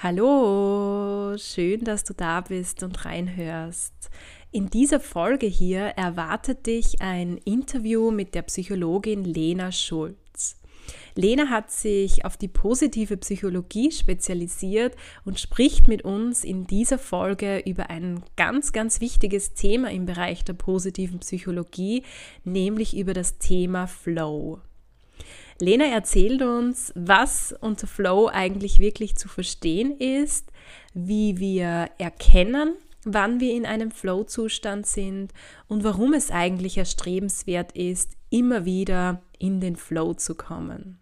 Hallo, schön, dass du da bist und reinhörst. In dieser Folge hier erwartet dich ein Interview mit der Psychologin Lena Schulz. Lena hat sich auf die positive Psychologie spezialisiert und spricht mit uns in dieser Folge über ein ganz, ganz wichtiges Thema im Bereich der positiven Psychologie, nämlich über das Thema Flow. Lena erzählt uns, was unter Flow eigentlich wirklich zu verstehen ist, wie wir erkennen, wann wir in einem Flow-Zustand sind und warum es eigentlich erstrebenswert ist, immer wieder in den Flow zu kommen.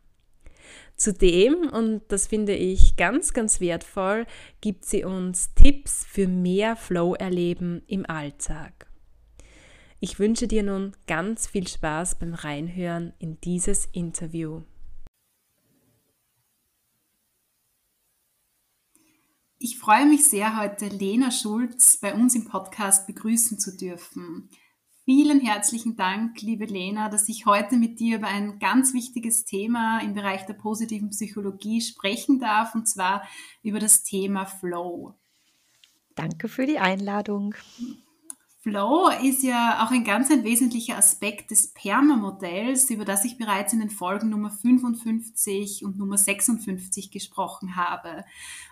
Zudem, und das finde ich ganz, ganz wertvoll, gibt sie uns Tipps für mehr Flow-Erleben im Alltag. Ich wünsche dir nun ganz viel Spaß beim Reinhören in dieses Interview. Ich freue mich sehr, heute Lena Schulz bei uns im Podcast begrüßen zu dürfen. Vielen herzlichen Dank, liebe Lena, dass ich heute mit dir über ein ganz wichtiges Thema im Bereich der positiven Psychologie sprechen darf, und zwar über das Thema Flow. Danke für die Einladung. Flow ist ja auch ein ganz ein wesentlicher Aspekt des PERMA-Modells, über das ich bereits in den Folgen Nummer 55 und Nummer 56 gesprochen habe.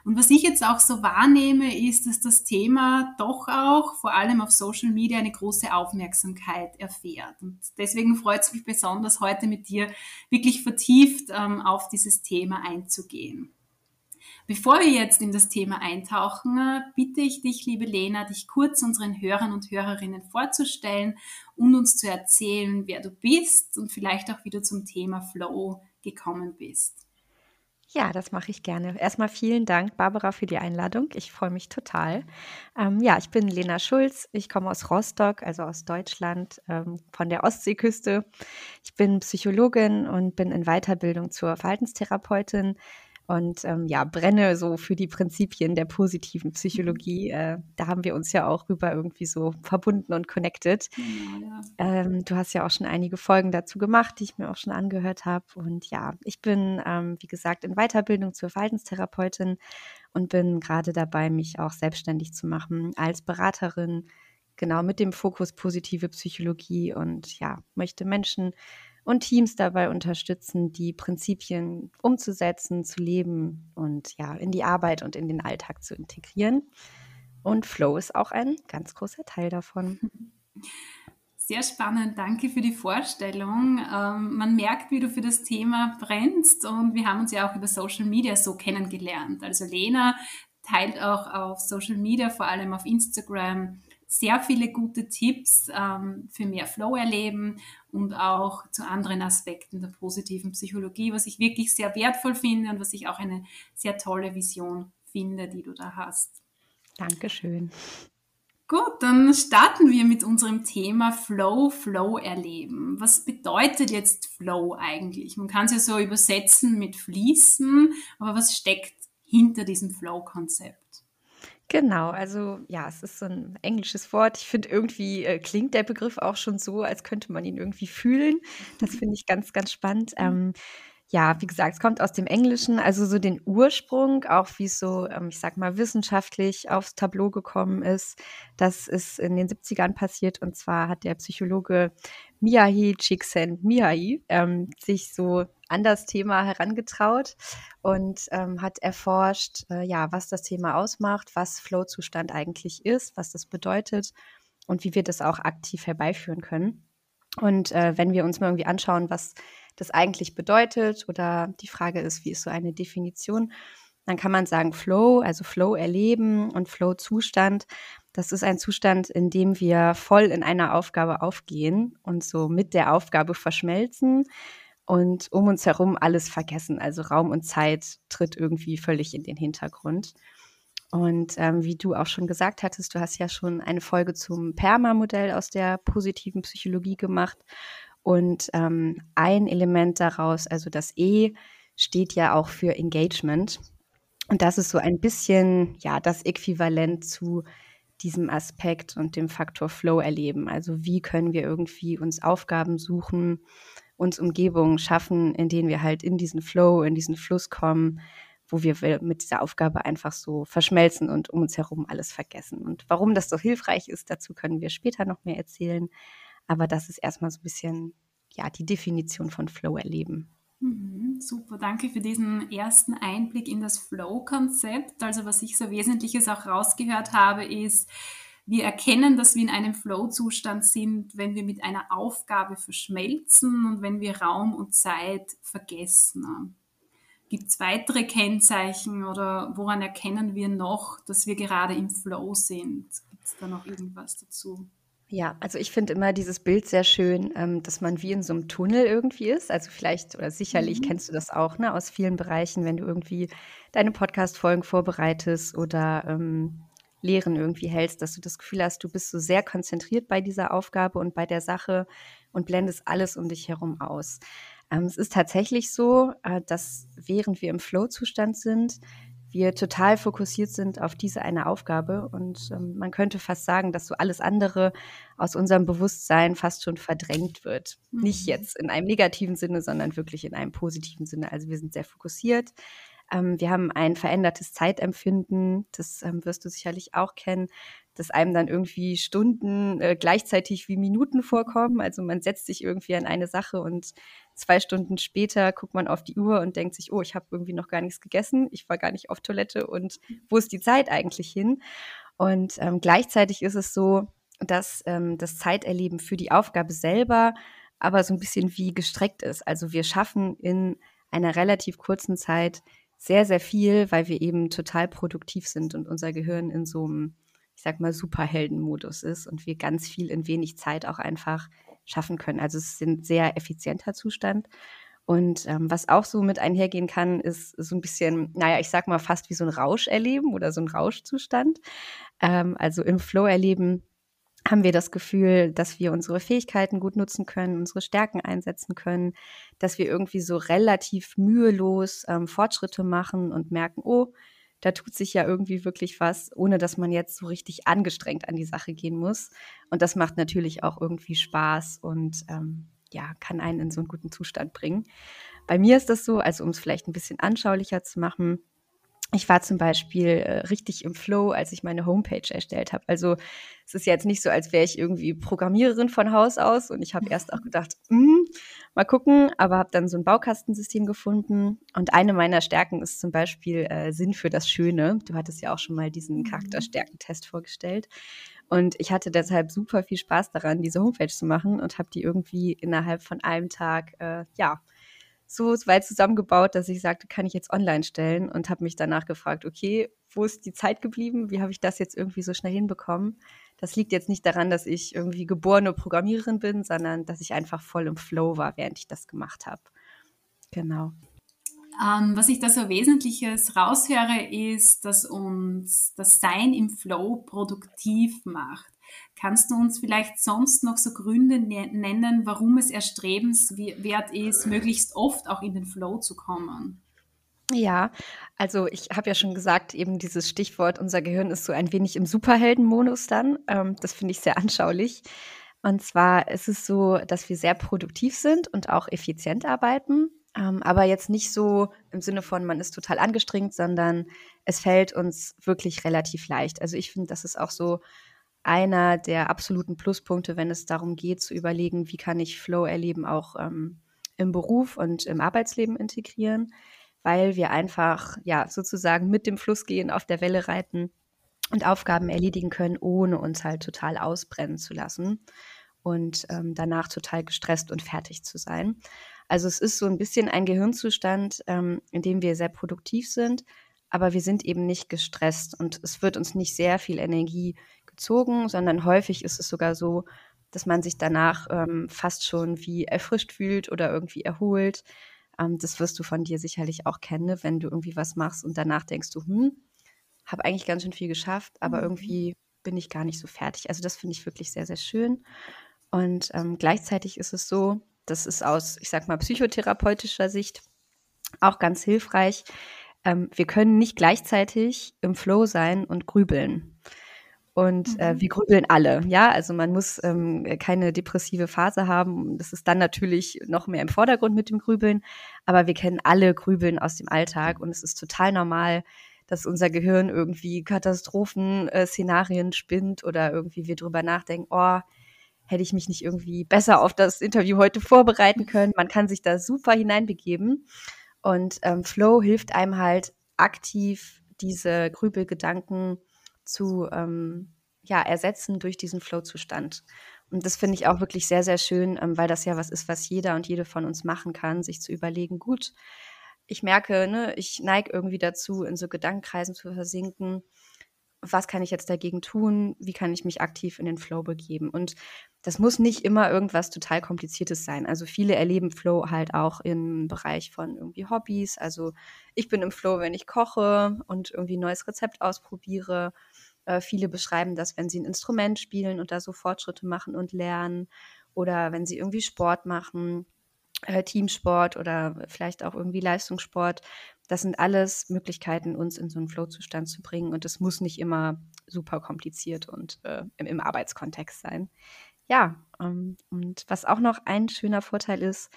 Und was ich jetzt auch so wahrnehme, ist, dass das Thema doch auch vor allem auf Social Media eine große Aufmerksamkeit erfährt. Und deswegen freut es mich besonders, heute mit dir wirklich vertieft ähm, auf dieses Thema einzugehen. Bevor wir jetzt in das Thema eintauchen, bitte ich dich, liebe Lena, dich kurz unseren Hörern und Hörerinnen vorzustellen und uns zu erzählen, wer du bist und vielleicht auch, wie du zum Thema Flow gekommen bist. Ja, das mache ich gerne. Erstmal vielen Dank, Barbara, für die Einladung. Ich freue mich total. Ähm, ja, ich bin Lena Schulz. Ich komme aus Rostock, also aus Deutschland, ähm, von der Ostseeküste. Ich bin Psychologin und bin in Weiterbildung zur Verhaltenstherapeutin und ähm, ja, brenne so für die Prinzipien der positiven Psychologie. Mhm. Äh, da haben wir uns ja auch rüber irgendwie so verbunden und connected. Genau, ja. ähm, du hast ja auch schon einige Folgen dazu gemacht, die ich mir auch schon angehört habe. Und ja, ich bin, ähm, wie gesagt, in Weiterbildung zur Verhaltenstherapeutin und bin gerade dabei, mich auch selbstständig zu machen als Beraterin, genau mit dem Fokus positive Psychologie und ja, möchte Menschen und Teams dabei unterstützen, die Prinzipien umzusetzen, zu leben und ja, in die Arbeit und in den Alltag zu integrieren. Und Flow ist auch ein ganz großer Teil davon. Sehr spannend, danke für die Vorstellung. Ähm, man merkt, wie du für das Thema brennst und wir haben uns ja auch über Social Media so kennengelernt. Also Lena teilt auch auf Social Media, vor allem auf Instagram, sehr viele gute Tipps ähm, für mehr Flow erleben und auch zu anderen Aspekten der positiven Psychologie, was ich wirklich sehr wertvoll finde und was ich auch eine sehr tolle Vision finde, die du da hast. Dankeschön. Gut, dann starten wir mit unserem Thema Flow, Flow erleben. Was bedeutet jetzt Flow eigentlich? Man kann es ja so übersetzen mit Fließen, aber was steckt hinter diesem Flow-Konzept? Genau, also ja, es ist so ein englisches Wort. Ich finde, irgendwie äh, klingt der Begriff auch schon so, als könnte man ihn irgendwie fühlen. Das finde ich ganz, ganz spannend. Mhm. Ähm, ja, wie gesagt, es kommt aus dem Englischen, also so den Ursprung, auch wie es so, ähm, ich sag mal, wissenschaftlich aufs Tableau gekommen ist. Das ist in den 70ern passiert und zwar hat der Psychologe Miyahi Csikszentmihalyi ähm, sich so an das Thema herangetraut und ähm, hat erforscht, äh, ja, was das Thema ausmacht, was Flow-Zustand eigentlich ist, was das bedeutet und wie wir das auch aktiv herbeiführen können. Und äh, wenn wir uns mal irgendwie anschauen, was das eigentlich bedeutet oder die Frage ist, wie ist so eine Definition, dann kann man sagen Flow, also Flow erleben und Flow Zustand. Das ist ein Zustand, in dem wir voll in einer Aufgabe aufgehen und so mit der Aufgabe verschmelzen und um uns herum alles vergessen. Also Raum und Zeit tritt irgendwie völlig in den Hintergrund. Und ähm, wie du auch schon gesagt hattest, du hast ja schon eine Folge zum PERMA-Modell aus der positiven Psychologie gemacht. Und ähm, ein Element daraus, also das E, steht ja auch für Engagement. Und das ist so ein bisschen, ja, das Äquivalent zu diesem Aspekt und dem Faktor Flow erleben. Also wie können wir irgendwie uns Aufgaben suchen, uns Umgebungen schaffen, in denen wir halt in diesen Flow, in diesen Fluss kommen, wo wir mit dieser Aufgabe einfach so verschmelzen und um uns herum alles vergessen. Und warum das so hilfreich ist, dazu können wir später noch mehr erzählen. Aber das ist erstmal so ein bisschen, ja, die Definition von Flow erleben. Mhm, super, danke für diesen ersten Einblick in das Flow-Konzept. Also was ich so Wesentliches auch rausgehört habe, ist, wir erkennen, dass wir in einem Flow-Zustand sind, wenn wir mit einer Aufgabe verschmelzen und wenn wir Raum und Zeit vergessen. Gibt es weitere Kennzeichen oder woran erkennen wir noch, dass wir gerade im Flow sind? Gibt es da noch irgendwas dazu? Ja, also ich finde immer dieses Bild sehr schön, ähm, dass man wie in so einem Tunnel irgendwie ist. Also vielleicht oder sicherlich mhm. kennst du das auch, ne, aus vielen Bereichen, wenn du irgendwie deine Podcast-Folgen vorbereitest oder ähm, Lehren irgendwie hältst, dass du das Gefühl hast, du bist so sehr konzentriert bei dieser Aufgabe und bei der Sache und blendest alles um dich herum aus. Ähm, es ist tatsächlich so, äh, dass während wir im Flow-Zustand sind, wir total fokussiert sind auf diese eine Aufgabe und ähm, man könnte fast sagen, dass so alles andere aus unserem Bewusstsein fast schon verdrängt wird. Mhm. Nicht jetzt in einem negativen Sinne, sondern wirklich in einem positiven Sinne. Also wir sind sehr fokussiert. Ähm, wir haben ein verändertes Zeitempfinden, das ähm, wirst du sicherlich auch kennen, dass einem dann irgendwie Stunden äh, gleichzeitig wie Minuten vorkommen. Also man setzt sich irgendwie an eine Sache und zwei Stunden später guckt man auf die Uhr und denkt sich, oh, ich habe irgendwie noch gar nichts gegessen, ich war gar nicht auf Toilette und wo ist die Zeit eigentlich hin? Und ähm, gleichzeitig ist es so, dass ähm, das Zeiterleben für die Aufgabe selber aber so ein bisschen wie gestreckt ist. Also wir schaffen in einer relativ kurzen Zeit sehr, sehr viel, weil wir eben total produktiv sind und unser Gehirn in so einem, ich sag mal, Superheldenmodus ist und wir ganz viel in wenig Zeit auch einfach schaffen können. Also es ist ein sehr effizienter Zustand. Und ähm, was auch so mit einhergehen kann, ist so ein bisschen, naja, ich sag mal fast wie so ein Rausch erleben oder so ein Rauschzustand. Ähm, also im Flow erleben haben wir das Gefühl, dass wir unsere Fähigkeiten gut nutzen können, unsere Stärken einsetzen können, dass wir irgendwie so relativ mühelos ähm, Fortschritte machen und merken, oh, da tut sich ja irgendwie wirklich was, ohne dass man jetzt so richtig angestrengt an die Sache gehen muss. Und das macht natürlich auch irgendwie Spaß und ähm, ja, kann einen in so einen guten Zustand bringen. Bei mir ist das so, also um es vielleicht ein bisschen anschaulicher zu machen, ich war zum Beispiel äh, richtig im Flow, als ich meine Homepage erstellt habe. Also es ist jetzt nicht so, als wäre ich irgendwie Programmiererin von Haus aus und ich habe erst auch gedacht, mm, mal gucken, aber habe dann so ein Baukastensystem gefunden und eine meiner Stärken ist zum Beispiel äh, Sinn für das Schöne. Du hattest ja auch schon mal diesen mhm. Charakterstärkentest vorgestellt. Und ich hatte deshalb super viel Spaß daran, diese Homepage zu machen und habe die irgendwie innerhalb von einem Tag, äh, ja, so weit zusammengebaut, dass ich sagte, kann ich jetzt online stellen und habe mich danach gefragt, okay, wo ist die Zeit geblieben? Wie habe ich das jetzt irgendwie so schnell hinbekommen? Das liegt jetzt nicht daran, dass ich irgendwie geborene Programmiererin bin, sondern dass ich einfach voll im Flow war, während ich das gemacht habe. Genau. Ähm, was ich da so Wesentliches raushöre, ist, dass uns das Sein im Flow produktiv macht. Kannst du uns vielleicht sonst noch so Gründe ne-, nennen, warum es erstrebenswert ist, möglichst oft auch in den Flow zu kommen? Ja, also ich habe ja schon gesagt, eben dieses Stichwort, unser Gehirn ist so ein wenig im Superheldenmodus dann. Ähm, das finde ich sehr anschaulich. Und zwar ist es so, dass wir sehr produktiv sind und auch effizient arbeiten, ähm, aber jetzt nicht so im Sinne von, man ist total angestrengt, sondern es fällt uns wirklich relativ leicht. Also ich finde, das ist auch so einer der absoluten Pluspunkte, wenn es darum geht, zu überlegen, wie kann ich Flow erleben, auch ähm, im Beruf und im Arbeitsleben integrieren, weil wir einfach ja sozusagen mit dem Fluss gehen, auf der Welle reiten und Aufgaben erledigen können, ohne uns halt total ausbrennen zu lassen. und ähm, danach total gestresst und fertig zu sein. Also es ist so ein bisschen ein Gehirnzustand, ähm, in dem wir sehr produktiv sind, aber wir sind eben nicht gestresst und es wird uns nicht sehr viel Energie gezogen, sondern häufig ist es sogar so, dass man sich danach ähm, fast schon wie erfrischt fühlt oder irgendwie erholt. Ähm, das wirst du von dir sicherlich auch kennen, ne? wenn du irgendwie was machst und danach denkst du, hm, habe eigentlich ganz schön viel geschafft, aber mhm. irgendwie bin ich gar nicht so fertig. Also das finde ich wirklich sehr, sehr schön. Und ähm, gleichzeitig ist es so, das ist aus, ich sag mal, psychotherapeutischer Sicht auch ganz hilfreich. Ähm, wir können nicht gleichzeitig im Flow sein und grübeln. Und äh, mhm. wir grübeln alle, ja. Also man muss ähm, keine depressive Phase haben. Das ist dann natürlich noch mehr im Vordergrund mit dem Grübeln. Aber wir kennen alle Grübeln aus dem Alltag und es ist total normal, dass unser Gehirn irgendwie Katastrophenszenarien spinnt oder irgendwie wir drüber nachdenken, oh, hätte ich mich nicht irgendwie besser auf das Interview heute vorbereiten können. Man kann sich da super hineinbegeben. Und ähm, Flow hilft einem halt aktiv diese Grübelgedanken zu ähm, ja, ersetzen durch diesen Flow-Zustand. Und das finde ich auch wirklich sehr, sehr schön, ähm, weil das ja was ist, was jeder und jede von uns machen kann, sich zu überlegen, gut, ich merke, ne, ich neige irgendwie dazu, in so Gedankenkreisen zu versinken. Was kann ich jetzt dagegen tun? Wie kann ich mich aktiv in den Flow begeben? Und das muss nicht immer irgendwas total Kompliziertes sein. Also viele erleben Flow halt auch im Bereich von irgendwie Hobbys. Also ich bin im Flow, wenn ich koche und irgendwie ein neues Rezept ausprobiere. Äh, viele beschreiben das, wenn sie ein Instrument spielen und da so Fortschritte machen und lernen. Oder wenn sie irgendwie Sport machen äh, Teamsport oder vielleicht auch irgendwie Leistungssport. Das sind alles Möglichkeiten, uns in so einen Flow-Zustand zu bringen. Und das muss nicht immer super kompliziert und äh, im, im, Arbeitskontext sein. Ja, ähm, und was auch noch ein schöner Vorteil ist,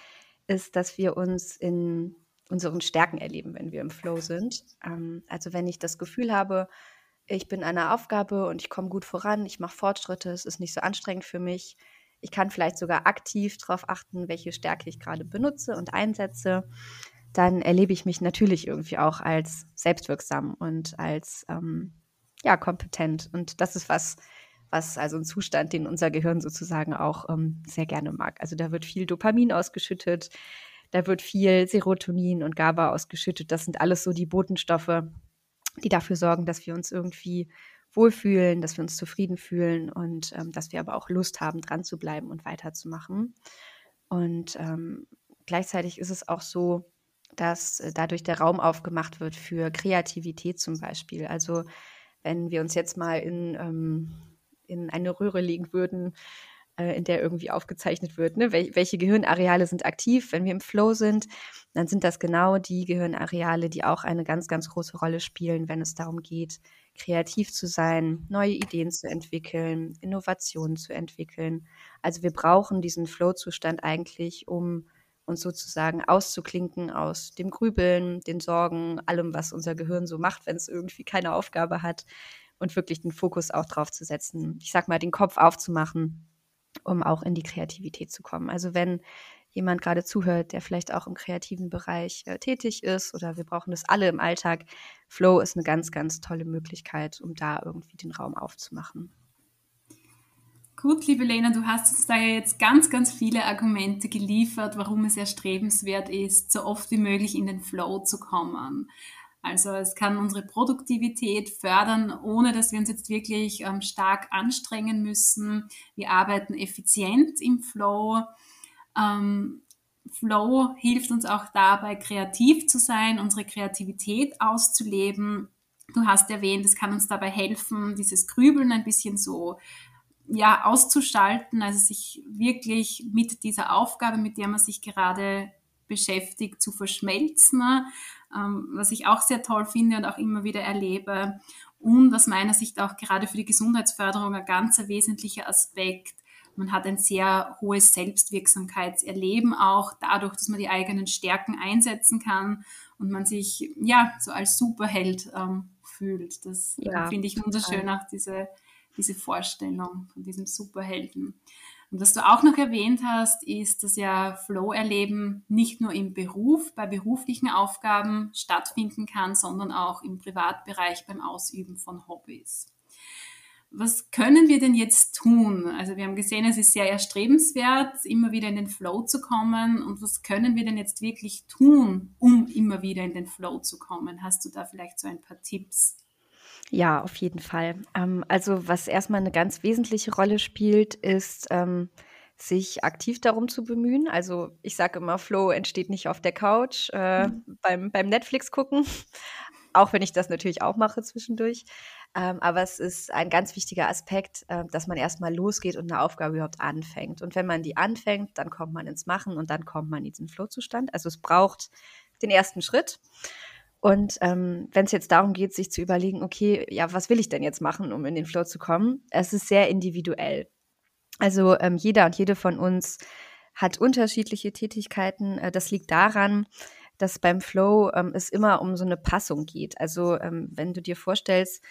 ist, dass wir uns in unseren Stärken erleben, wenn wir im Flow sind. Ähm, also wenn ich das Gefühl habe, ich bin einer Aufgabe und ich komme gut voran, ich mache Fortschritte, es ist nicht so anstrengend für mich, ich kann vielleicht sogar aktiv darauf achten, welche Stärke ich gerade benutze und einsetze. Dann erlebe ich mich natürlich irgendwie auch als selbstwirksam und als ähm, ja, kompetent. Und das ist was, was also ein Zustand, den unser Gehirn sozusagen auch ähm, sehr gerne mag. Also da wird viel Dopamin ausgeschüttet, da wird viel Serotonin und GABA ausgeschüttet. Das sind alles so die Botenstoffe, die dafür sorgen, dass wir uns irgendwie wohlfühlen, dass wir uns zufrieden fühlen und ähm, dass wir aber auch Lust haben, dran zu bleiben und weiterzumachen. Und ähm, gleichzeitig ist es auch so, dass äh, dadurch der Raum aufgemacht wird für Kreativität zum Beispiel. Also wenn wir uns jetzt mal in, ähm, in eine Röhre legen würden, äh, in der irgendwie aufgezeichnet wird, ne? Wel welche Gehirnareale sind aktiv, wenn wir im Flow sind, dann sind das genau die Gehirnareale, die auch eine ganz, ganz große Rolle spielen, wenn es darum geht, kreativ zu sein, neue Ideen zu entwickeln, Innovationen zu entwickeln. Also wir brauchen diesen Flow-Zustand eigentlich, um uns sozusagen auszuklinken aus dem Grübeln, den Sorgen, allem, was unser Gehirn so macht, wenn es irgendwie keine Aufgabe hat und wirklich den Fokus auch drauf zu setzen. Ich sag mal, den Kopf aufzumachen, um auch in die Kreativität zu kommen. Also wenn jemand gerade zuhört, der vielleicht auch im kreativen Bereich äh, tätig ist oder wir brauchen das alle im Alltag. Flow ist eine ganz, ganz tolle Möglichkeit, um da irgendwie den Raum aufzumachen. Gut, liebe Lena, du hast uns da jetzt ganz, ganz viele Argumente geliefert, warum es erstrebenswert ist, so oft wie möglich in den Flow zu kommen. Also es kann unsere Produktivität fördern, ohne dass wir uns jetzt wirklich ähm, stark anstrengen müssen. Wir arbeiten effizient im Flow. Ähm, Flow hilft uns auch dabei, kreativ zu sein, unsere Kreativität auszuleben. Du hast erwähnt, es kann uns dabei helfen, dieses Grübeln ein bisschen so ja, auszuschalten, also sich wirklich mit dieser Aufgabe, mit der man sich gerade beschäftigt, zu verschmelzen, ähm, was ich auch sehr toll finde und auch immer wieder erlebe. Und aus meiner Sicht auch gerade für die Gesundheitsförderung ein ganz wesentlicher Aspekt, man hat ein sehr hohes Selbstwirksamkeitserleben auch dadurch, dass man die eigenen Stärken einsetzen kann und man sich ja so als Superheld ähm, fühlt. Das ja, finde ich wunderschön, auch diese, diese Vorstellung von diesem Superhelden. Und was du auch noch erwähnt hast, ist, dass ja Flow-Erleben nicht nur im Beruf, bei beruflichen Aufgaben stattfinden kann, sondern auch im Privatbereich beim Ausüben von Hobbys. Was können wir denn jetzt tun? Also wir haben gesehen, es ist sehr erstrebenswert, immer wieder in den Flow zu kommen. Und was können wir denn jetzt wirklich tun, um immer wieder in den Flow zu kommen? Hast du da vielleicht so ein paar Tipps? Ja, auf jeden Fall. Ähm, also was erstmal eine ganz wesentliche Rolle spielt, ist, ähm, sich aktiv darum zu bemühen. Also ich sage immer, Flow entsteht nicht auf der Couch äh, mhm. beim, beim Netflix gucken, auch wenn ich das natürlich auch mache zwischendurch. Ähm, aber es ist ein ganz wichtiger Aspekt, äh, dass man erstmal losgeht und eine Aufgabe überhaupt anfängt. Und wenn man die anfängt, dann kommt man ins Machen und dann kommt man in diesen Flow-Zustand. Also es braucht den ersten Schritt. Und ähm, wenn es jetzt darum geht, sich zu überlegen, okay, ja, was will ich denn jetzt machen, um in den Flow zu kommen? Es ist sehr individuell. Also ähm, jeder und jede von uns hat unterschiedliche Tätigkeiten. Äh, das liegt daran, dass beim Flow ähm, es immer um so eine Passung geht. Also ähm, wenn du dir vorstellst,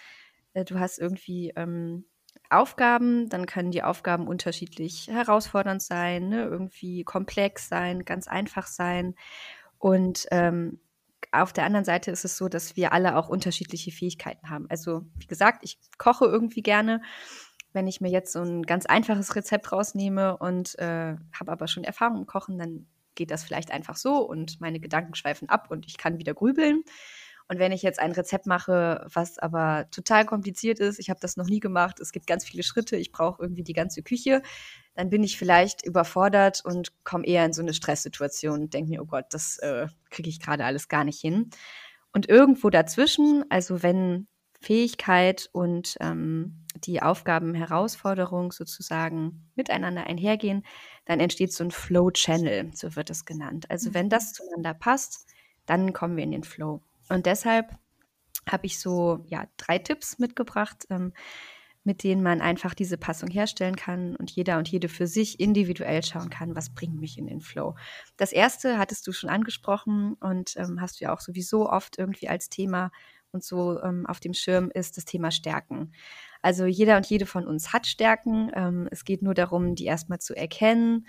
äh, du hast irgendwie ähm, Aufgaben, dann können die Aufgaben unterschiedlich herausfordernd sein, ne? irgendwie komplex sein, ganz einfach sein. Und ähm, auf der anderen Seite ist es so, dass wir alle auch unterschiedliche Fähigkeiten haben. Also, wie gesagt, ich koche irgendwie gerne. Wenn ich mir jetzt so ein ganz einfaches Rezept rausnehme und äh, habe aber schon Erfahrung im Kochen, dann geht das vielleicht einfach so und meine Gedanken schweifen ab und ich kann wieder grübeln. Und wenn ich jetzt ein Rezept mache, was aber total kompliziert ist, ich habe das noch nie gemacht, es gibt ganz viele Schritte, ich brauche irgendwie die ganze Küche, dann bin ich vielleicht überfordert und komme eher in so eine Stresssituation und denke mir, oh Gott, das äh, kriege ich gerade alles gar nicht hin. Und irgendwo dazwischen, also wenn Fähigkeit und ähm, die Aufgaben, Herausforderung sozusagen miteinander einhergehen, dann entsteht so ein Flow-Channel, so wird es genannt. Also wenn das mhm. zueinander passt, dann kommen wir in den Flow. Und deshalb habe ich so ja drei Tipps mitgebracht, ähm, mit denen man einfach diese Passung herstellen kann und jeder und jede für sich individuell schauen kann, was bringt mich in den Flow. Das erste hattest du schon angesprochen und ähm, hast du ja auch sowieso oft irgendwie als Thema und so ähm, auf dem Schirm ist das Thema Stärken. Also jeder und jede von uns hat Stärken. Ähm, es geht nur darum, die erstmal zu erkennen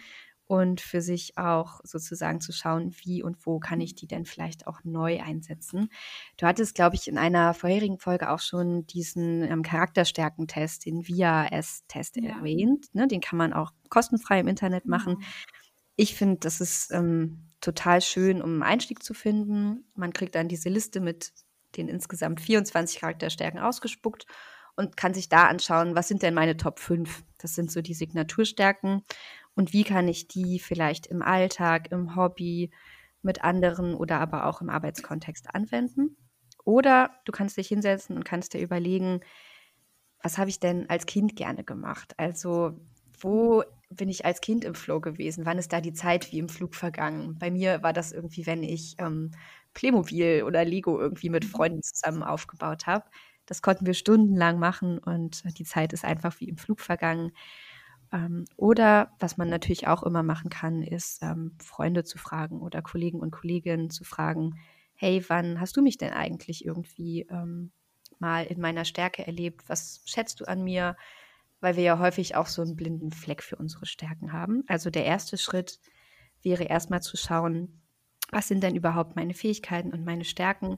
und für sich auch sozusagen zu schauen, wie und wo kann ich die denn vielleicht auch neu einsetzen. Du hattest, glaube ich, in einer vorherigen Folge auch schon diesen ähm, Charakterstärkentest, den VIA-S-Test ja. erwähnt. Ne? Den kann man auch kostenfrei im Internet machen. Mhm. Ich finde, das ist ähm, total schön, um einen Einstieg zu finden. Man kriegt dann diese Liste mit den insgesamt 24 Charakterstärken ausgespuckt und kann sich da anschauen, was sind denn meine Top 5? Das sind so die Signaturstärken und wie kann ich die vielleicht im Alltag, im Hobby, mit anderen oder aber auch im Arbeitskontext anwenden. Oder du kannst dich hinsetzen und kannst dir überlegen, was habe ich denn als Kind gerne gemacht? Also wo bin ich als Kind im Flow gewesen? Wann ist da die Zeit wie im Flug vergangen? Bei mir war das irgendwie, wenn ich ähm, Playmobil oder Lego irgendwie mit mhm. Freunden zusammen aufgebaut habe. Das konnten wir stundenlang machen und die Zeit ist einfach wie im Flug vergangen. Ähm, oder was man natürlich auch immer machen kann, ist ähm, Freunde zu fragen oder Kollegen und Kolleginnen zu fragen, hey, wann hast du mich denn eigentlich irgendwie ähm, mal in meiner Stärke erlebt? Was schätzt du an mir? Weil wir ja häufig auch so einen blinden Fleck für unsere Stärken haben. Also der erste Schritt wäre erstmal zu schauen, was sind denn überhaupt meine Fähigkeiten und meine Stärken?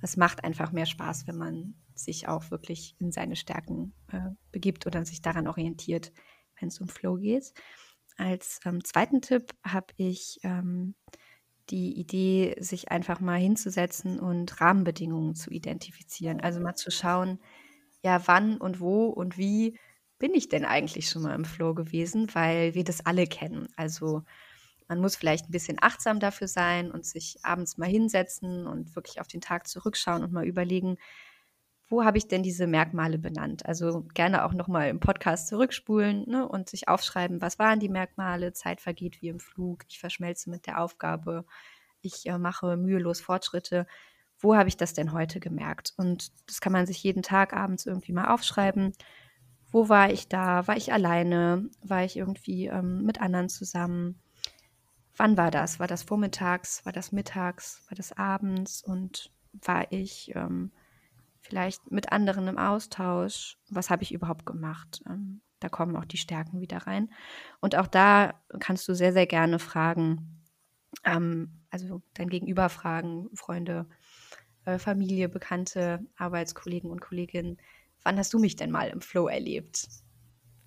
Es macht einfach mehr Spaß, wenn man sich auch wirklich in seine Stärken äh, begibt oder sich daran orientiert, wenn es um Flow geht. Als ähm, zweiten Tipp habe ich ähm, die Idee, sich einfach mal hinzusetzen und Rahmenbedingungen zu identifizieren. Also mal zu schauen, ja, wann und wo und wie bin ich denn eigentlich schon mal im Flow gewesen, weil wir das alle kennen. Also man muss vielleicht ein bisschen achtsam dafür sein und sich abends mal hinsetzen und wirklich auf den Tag zurückschauen und mal überlegen, wo habe ich denn diese Merkmale benannt? Also gerne auch nochmal im Podcast zurückspulen ne, und sich aufschreiben, was waren die Merkmale? Zeit vergeht wie im Flug, ich verschmelze mit der Aufgabe, ich äh, mache mühelos Fortschritte. Wo habe ich das denn heute gemerkt? Und das kann man sich jeden Tag abends irgendwie mal aufschreiben. Wo war ich da? War ich alleine? War ich irgendwie ähm, mit anderen zusammen? Wann war das? War das vormittags? War das mittags? War das abends? Und war ich ähm, vielleicht mit anderen im Austausch, was habe ich überhaupt gemacht. Ähm, da kommen auch die Stärken wieder rein. Und auch da kannst du sehr, sehr gerne fragen, ähm, also dein Gegenüber fragen, Freunde, äh, Familie, Bekannte, Arbeitskollegen und Kolleginnen, wann hast du mich denn mal im Flow erlebt?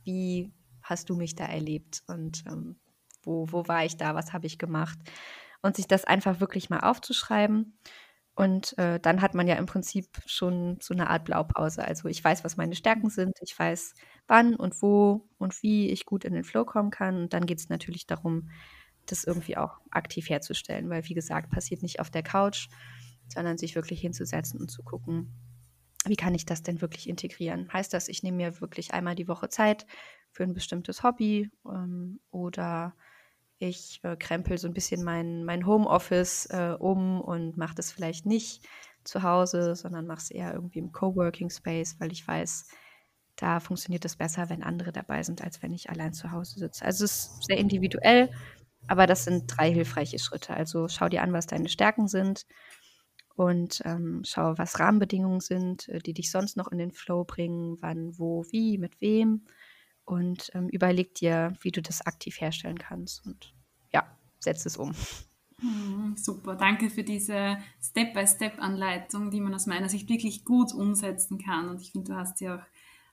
Wie hast du mich da erlebt? Und ähm, wo, wo war ich da? Was habe ich gemacht? Und sich das einfach wirklich mal aufzuschreiben. Und äh, dann hat man ja im Prinzip schon so eine Art Blaupause. Also ich weiß, was meine Stärken sind, ich weiß, wann und wo und wie ich gut in den Flow kommen kann. Und dann geht es natürlich darum, das irgendwie auch aktiv herzustellen, weil wie gesagt, passiert nicht auf der Couch, sondern sich wirklich hinzusetzen und zu gucken, wie kann ich das denn wirklich integrieren? Heißt das, ich nehme mir wirklich einmal die Woche Zeit für ein bestimmtes Hobby ähm, oder ich äh, krempel so ein bisschen mein, mein Homeoffice äh, um und mache das vielleicht nicht zu Hause, sondern mache es eher irgendwie im Coworking Space, weil ich weiß, da funktioniert es besser, wenn andere dabei sind, als wenn ich allein zu Hause sitze. Also es ist sehr individuell, aber das sind drei hilfreiche Schritte. Also schau dir an, was deine Stärken sind und ähm, schau, was Rahmenbedingungen sind, äh, die dich sonst noch in den Flow bringen, wann, wo, wie, mit wem und ähm, überleg dir, wie du das aktiv herstellen kannst und ja, setz es um. Hm, super, danke für diese Step-by-Step-Anleitung, die man aus meiner Sicht wirklich gut umsetzen kann. Und ich finde, du hast ja auch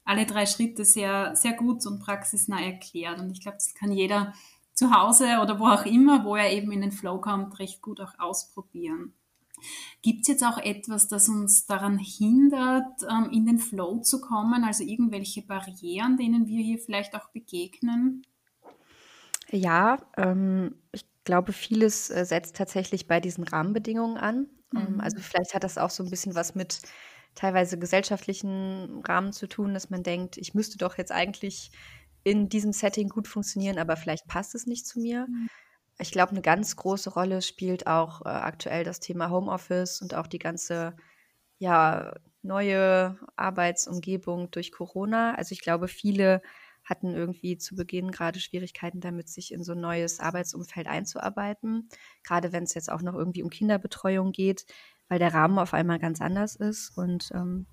alle drei Schritte sehr, sehr gut und praxisnah erklärt. Und ich glaube, das kann jeder zu Hause oder wo auch immer, wo er eben in den Flow kommt, recht gut auch ausprobieren. Gibt es jetzt auch etwas, das uns daran hindert, ähm, in den Flow zu kommen? Also irgendwelche Barrieren, denen wir hier vielleicht auch begegnen? Ja, ähm, ich glaube, vieles äh, setzt tatsächlich bei diesen Rahmenbedingungen an. Ähm, mhm. also vielleicht hat das auch so ein bisschen was mit teilweise gesellschaftlichen Rahmen zu tun, dass man denkt, ich müsste doch jetzt eigentlich in diesem Setting gut funktionieren, aber vielleicht passt es nicht zu mir. Mhm. Ich glaube, eine ganz große Rolle spielt auch äh, aktuell das Thema Homeoffice und auch die ganze ja, neue Arbeitsumgebung durch Corona. Also ich glaube, viele hatten irgendwie zu Beginn gerade Schwierigkeiten damit, sich in so ein neues Arbeitsumfeld einzuarbeiten. Gerade wenn es jetzt auch noch irgendwie um Kinderbetreuung geht, weil der Rahmen auf einmal ganz anders ist. Und ähm,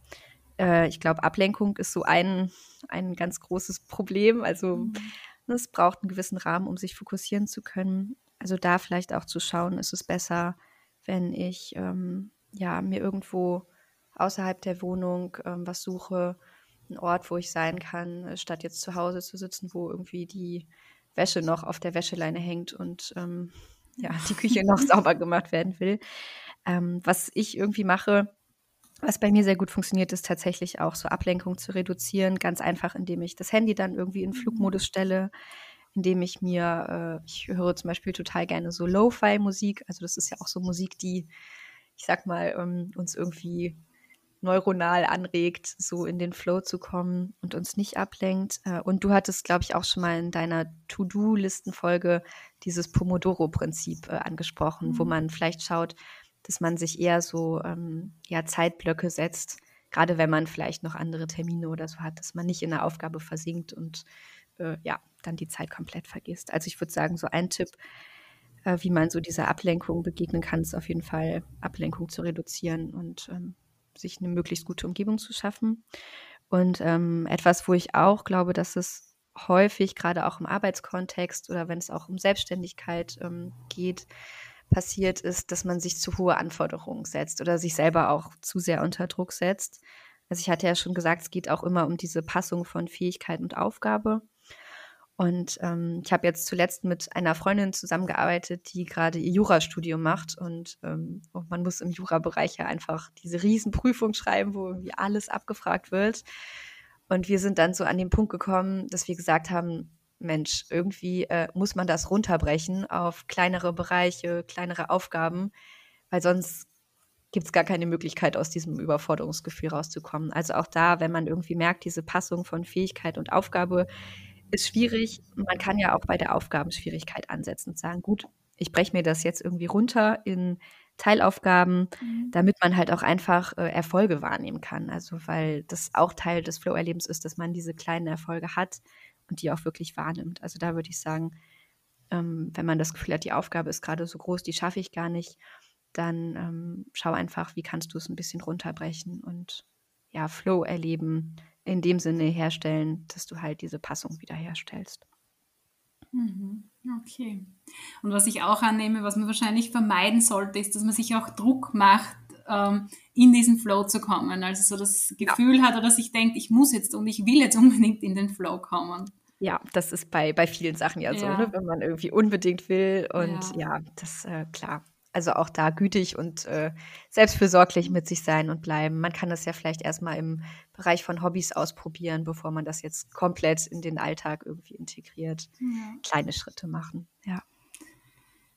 äh, ich glaube, Ablenkung ist so ein, ein ganz großes Problem. Also mhm. Es braucht einen gewissen Rahmen, um sich fokussieren zu können. Also da vielleicht auch zu schauen, ist es besser, wenn ich ähm, ja, mir irgendwo außerhalb der Wohnung ähm, was suche, einen Ort, wo ich sein kann, äh, statt jetzt zu Hause zu sitzen, wo irgendwie die Wäsche noch auf der Wäscheleine hängt und ähm, ja, die Küche noch sauber gemacht werden will. Ähm, was ich irgendwie mache, was bei mir sehr gut funktioniert, ist tatsächlich auch so Ablenkung zu reduzieren. Ganz einfach, indem ich das Handy dann irgendwie in Flugmodus mhm. stelle, indem ich mir, äh, ich höre zum Beispiel total gerne so Lo-Fi-Musik. Also das ist ja auch so Musik, die, ich sag mal, ähm, uns irgendwie neuronal anregt, so in den Flow zu kommen und uns nicht ablenkt. Äh, und du hattest, glaube ich, auch schon mal in deiner To-Do-Listenfolge dieses Pomodoro-Prinzip äh, angesprochen, mhm. wo man vielleicht schaut, dass man sich eher so ähm, ja, Zeitblöcke setzt, gerade wenn man vielleicht noch andere Termine oder so hat, dass man nicht in der Aufgabe versinkt und äh, ja, dann die Zeit komplett vergisst. Also ich würde sagen, so ein Tipp, äh, wie man so dieser Ablenkung begegnen kann, ist auf jeden Fall Ablenkung zu reduzieren und ähm, sich eine möglichst gute Umgebung zu schaffen. Und ähm, etwas, wo ich auch glaube, dass es häufig, gerade auch im Arbeitskontext oder wenn es auch um Selbstständigkeit ähm, geht, passiert ist, dass man sich zu hohe Anforderungen setzt oder sich selber auch zu sehr unter Druck setzt. Also ich hatte ja schon gesagt, es geht auch immer um diese Passung von Fähigkeit und Aufgabe. Und ähm, ich habe jetzt zuletzt mit einer Freundin zusammengearbeitet, die gerade ihr Jurastudium macht. Und, ähm, und man muss im Jurabereich ja einfach diese Riesenprüfung schreiben, wo irgendwie alles abgefragt wird. Und wir sind dann so an den Punkt gekommen, dass wir gesagt haben, Mensch, irgendwie äh, muss man das runterbrechen auf kleinere Bereiche, kleinere Aufgaben, weil sonst gibt es gar keine Möglichkeit, aus diesem Überforderungsgefühl rauszukommen. Also auch da, wenn man irgendwie merkt, diese Passung von Fähigkeit und Aufgabe ist schwierig. Man kann ja auch bei der Aufgabenschwierigkeit ansetzen und sagen, gut, ich breche mir das jetzt irgendwie runter in Teilaufgaben, mhm. damit man halt auch einfach äh, Erfolge wahrnehmen kann. Also weil das auch Teil des Flow-Erlebens ist, dass man diese kleinen Erfolge hat und die auch wirklich wahrnimmt. Also da würde ich sagen, ähm, wenn man das Gefühl hat, die Aufgabe ist gerade so groß, die schaffe ich gar nicht, dann ähm, schau einfach, wie kannst du es ein bisschen runterbrechen und ja, Flow erleben, in dem Sinne herstellen, dass du halt diese Passung wiederherstellst. Mhm. Okay. Und was ich auch annehme, was man wahrscheinlich vermeiden sollte, ist, dass man sich auch Druck macht, ähm, in diesen Flow zu kommen. Also so das Gefühl ja. hat oder sich denkt, ich muss jetzt und ich will jetzt unbedingt in den Flow kommen. Ja, das ist bei, bei vielen Sachen ja, ja. so, ne? wenn man irgendwie unbedingt will. Und ja, ja das äh, klar. Also auch da gütig und äh, selbstfürsorglich mit sich sein und bleiben. Man kann das ja vielleicht erstmal im Bereich von Hobbys ausprobieren, bevor man das jetzt komplett in den Alltag irgendwie integriert. Ja. Kleine Schritte machen, ja.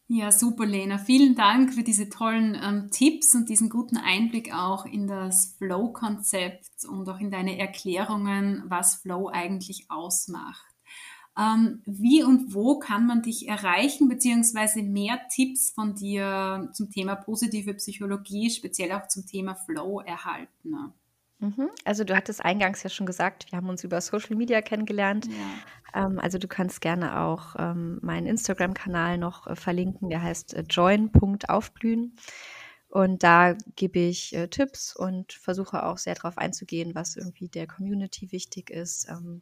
Ja, super, Lena. Vielen Dank für diese tollen ähm, Tipps und diesen guten Einblick auch in das Flow-Konzept und auch in deine Erklärungen, was Flow eigentlich ausmacht. Ähm, wie und wo kann man dich erreichen, beziehungsweise mehr Tipps von dir zum Thema positive Psychologie, speziell auch zum Thema Flow erhalten? Mhm. Also du hattest eingangs ja schon gesagt, wir haben uns über Social Media kennengelernt. Ja. Ähm, also du kannst gerne auch ähm, meinen Instagram-Kanal noch äh, verlinken, der heißt äh, join.aufblühen. Und da gebe ich äh, Tipps und versuche auch sehr darauf einzugehen, was irgendwie der Community wichtig ist. Ähm,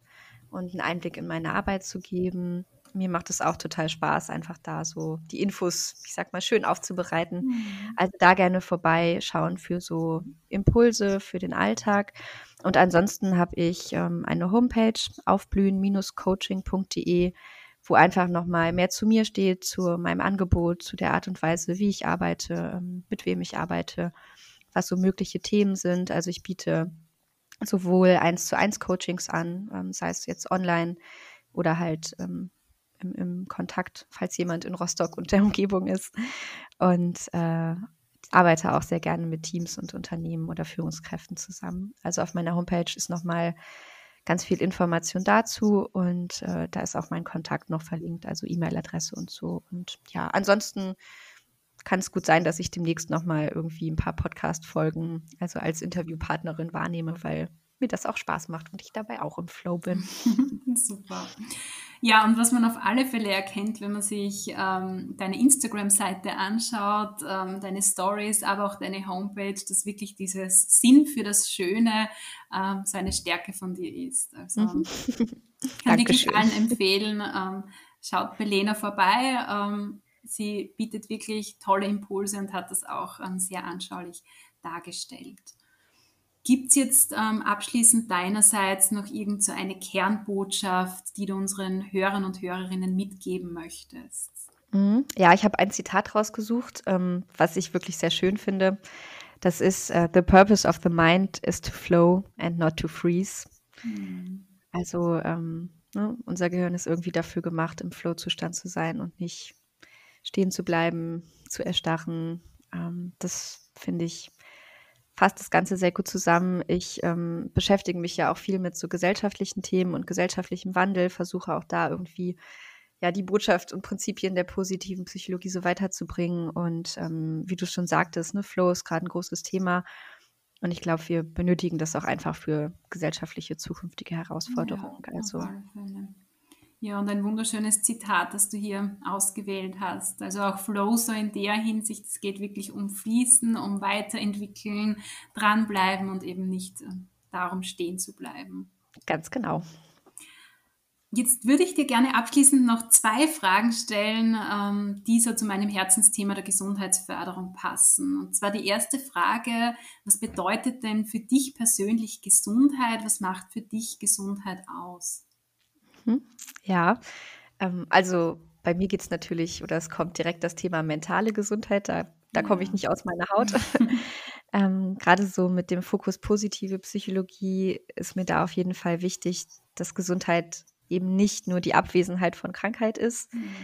und einen Einblick in meine Arbeit zu geben. Mir macht es auch total Spaß, einfach da so die Infos, ich sag mal, schön aufzubereiten. Mhm. Also da gerne vorbeischauen für so Impulse für den Alltag. Und ansonsten habe ich ähm, eine Homepage aufblühen-coaching.de, wo einfach nochmal mehr zu mir steht, zu meinem Angebot, zu der Art und Weise, wie ich arbeite, ähm, mit wem ich arbeite, was so mögliche Themen sind. Also ich biete sowohl eins zu eins Coachings an, ähm, sei es jetzt online oder halt ähm, im, im, Kontakt, falls jemand in Rostock und der Umgebung ist. Und äh, arbeite auch sehr gerne mit Teams und Unternehmen oder Führungskräften zusammen. Also auf meiner Homepage ist nochmal ganz viel Information dazu und äh, da ist auch mein Kontakt noch verlinkt, also E-Mail-Adresse und so. Und ja, ansonsten kann es gut sein, dass ich demnächst nochmal irgendwie ein paar Podcast-Folgen, also als Interviewpartnerin wahrnehme, weil mir das auch Spaß macht und ich dabei auch im Flow bin. Super. Ja, und was man auf alle Fälle erkennt, wenn man sich ähm, deine Instagram-Seite anschaut, ähm, deine Stories, aber auch deine Homepage, dass wirklich dieses Sinn für das Schöne ähm, so eine Stärke von dir ist. Also mhm. kann wirklich allen empfehlen, ähm, schaut bei Lena vorbei ähm, sie bietet wirklich tolle Impulse und hat das auch ähm, sehr anschaulich dargestellt. Gibt es jetzt ähm, abschließend deinerseits noch irgendeine so Kernbotschaft, die du unseren Hörern und Hörerinnen mitgeben möchtest? Mhm. Ja, ich habe ein Zitat rausgesucht, ähm, was ich wirklich sehr schön finde. Das ist uh, The purpose of the mind is to flow and not to freeze. Mhm. Also ähm, ne, unser Gehirn ist irgendwie dafür gemacht, im Flow-Zustand zu sein und nicht stehen zu bleiben, zu erstarren. Ähm, das finde ich fasst das Ganze sehr gut zusammen. Ich ähm, beschäftige mich ja auch viel mit so gesellschaftlichen Themen und gesellschaftlichem Wandel, versuche auch da irgendwie ja die Botschaft und Prinzipien der positiven Psychologie so weiterzubringen. Und ähm, wie du schon sagtest, ne, Flow ist gerade ein großes Thema. Und ich glaube, wir benötigen das auch einfach für gesellschaftliche zukünftige Herausforderungen. Ja, also ja, und ein wunderschönes Zitat, das du hier ausgewählt hast. Also auch Flow so in der Hinsicht, es geht wirklich um Fließen, um Weiterentwickeln, dranbleiben und eben nicht äh, darum stehen zu bleiben. Ganz genau. Jetzt würde ich dir gerne abschließend noch zwei Fragen stellen, ähm, die so zu meinem Herzensthema der Gesundheitsförderung passen. Und zwar die erste Frage, was bedeutet denn für dich persönlich Gesundheit? Was macht für dich Gesundheit aus? Mhm. Ja, ähm, also bei mir geht es natürlich, oder es kommt direkt das Thema mentale Gesundheit, da, da komme ich nicht aus meiner Haut. ähm, Gerade so mit dem Fokus positive Psychologie ist mir da auf jeden Fall wichtig, dass Gesundheit eben nicht nur die Abwesenheit von Krankheit ist, mhm.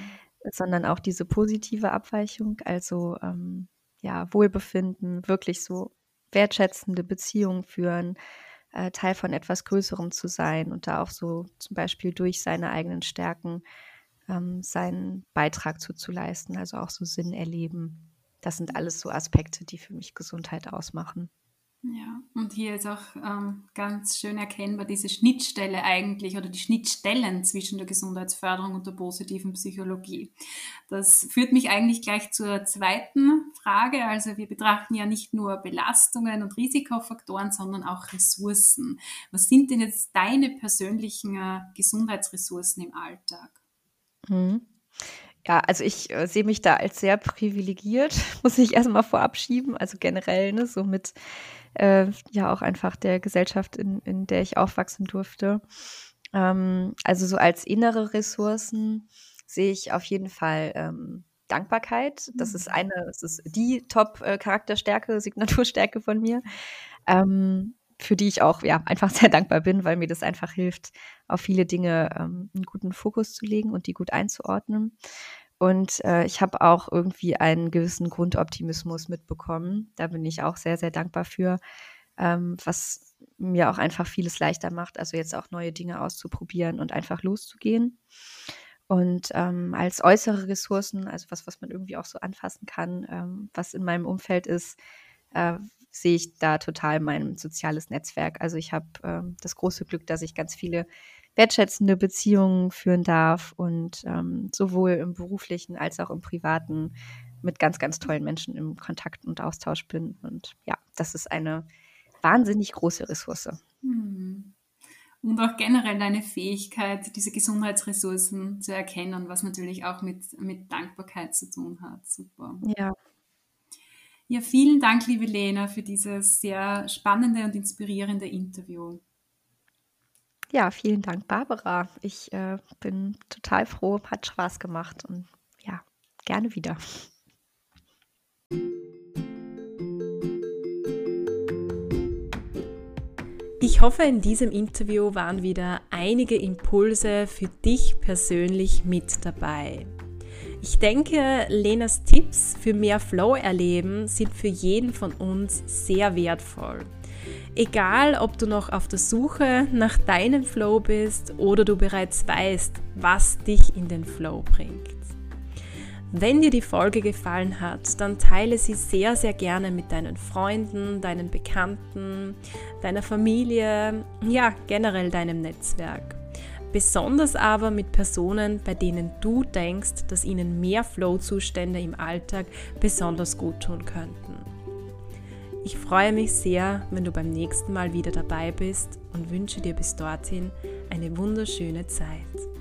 sondern auch diese positive Abweichung, also ähm, ja, Wohlbefinden, wirklich so wertschätzende Beziehungen führen, äh, Teil von etwas Größerem zu sein und da auch so zum Beispiel durch seine eigenen Stärken ähm, seinen Beitrag zuzuleisten, also auch so Sinn erleben. Das sind alles so Aspekte, die für mich Gesundheit ausmachen. Ja, und hier ist auch ähm, ganz schön erkennbar diese Schnittstelle eigentlich oder die Schnittstellen zwischen der Gesundheitsförderung und der positiven Psychologie. Das führt mich eigentlich gleich zur zweiten Frage. Also wir betrachten ja nicht nur Belastungen und Risikofaktoren, sondern auch Ressourcen. Was sind denn jetzt deine persönlichen äh, Gesundheitsressourcen im Alltag? Mhm. Ja, also ich äh, sehe mich da als sehr privilegiert, muss ich erstmal vorab schieben. Also generell, ne, so mit äh, ja auch einfach der Gesellschaft, in, in der ich aufwachsen durfte. Ähm, also so als innere Ressourcen sehe ich auf jeden Fall ähm, Dankbarkeit. Das ist mhm. eine, das ist die Top-Charakterstärke, äh, Signaturstärke von mir. Ähm, für die ich auch ja einfach sehr dankbar bin, weil mir das einfach hilft, auf viele Dinge ähm, einen guten Fokus zu legen und die gut einzuordnen. Und äh, ich habe auch irgendwie einen gewissen Grundoptimismus mitbekommen. Da bin ich auch sehr, sehr dankbar für, ähm, was mir auch einfach vieles leichter macht, also jetzt auch neue Dinge auszuprobieren und einfach loszugehen. Und ähm, als äußere Ressourcen, also was, was man irgendwie auch so anfassen kann, ähm, was in meinem Umfeld ist, äh, sehe ich da total mein soziales Netzwerk. Also ich habe ähm, das große Glück, dass ich ganz viele wertschätzende Beziehungen führen darf und ähm, sowohl im beruflichen als auch im privaten mit ganz, ganz tollen Menschen im Kontakt und Austausch bin. Und ja, das ist eine wahnsinnig große Ressource. Hm. Und auch generell deine Fähigkeit, diese Gesundheitsressourcen zu erkennen, was natürlich auch mit, mit Dankbarkeit zu tun hat. Super. Ja, ja, vielen Dank, liebe Lena, für dieses sehr spannende und inspirierende Interview. Ja, vielen Dank, Barbara. Ich äh, bin total froh, hat Spaß gemacht und ja, gerne wieder. Ich hoffe, in diesem Interview waren wieder einige Impulse für dich persönlich mit dabei. Ich denke, Lenas Tipps für mehr Flow erleben sind für jeden von uns sehr wertvoll. Egal, ob du noch auf der Suche nach deinem Flow bist oder du bereits weißt, was dich in den Flow bringt. Wenn dir die Folge gefallen hat, dann teile sie sehr, sehr gerne mit deinen Freunden, deinen Bekannten, deiner Familie, ja, generell deinem Netzwerk besonders aber mit Personen, bei denen du denkst, dass ihnen mehr Flow-Zustände im Alltag besonders gut tun könnten. Ich freue mich sehr, wenn du beim nächsten Mal wieder dabei bist und wünsche dir bis dorthin eine wunderschöne Zeit.